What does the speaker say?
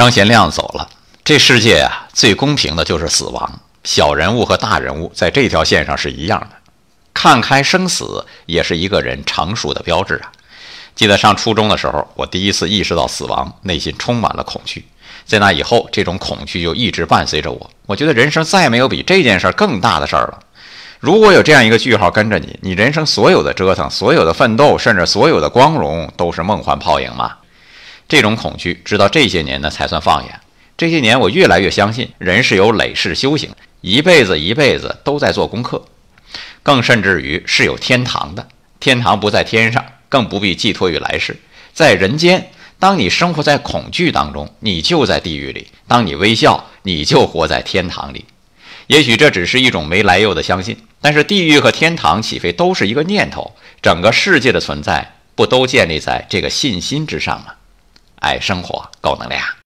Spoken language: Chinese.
张贤亮走了，这世界啊，最公平的就是死亡。小人物和大人物在这条线上是一样的，看开生死也是一个人成熟的标志啊。记得上初中的时候，我第一次意识到死亡，内心充满了恐惧。在那以后，这种恐惧就一直伴随着我。我觉得人生再也没有比这件事更大的事儿了。如果有这样一个句号跟着你，你人生所有的折腾、所有的奋斗，甚至所有的光荣，都是梦幻泡影吗？这种恐惧，直到这些年呢才算放眼。这些年，我越来越相信，人是有累世修行，一辈子一辈子都在做功课，更甚至于是有天堂的。天堂不在天上，更不必寄托于来世，在人间。当你生活在恐惧当中，你就在地狱里；当你微笑，你就活在天堂里。也许这只是一种没来由的相信，但是地狱和天堂起飞都是一个念头，整个世界的存在不都建立在这个信心之上吗？爱生活，高能量。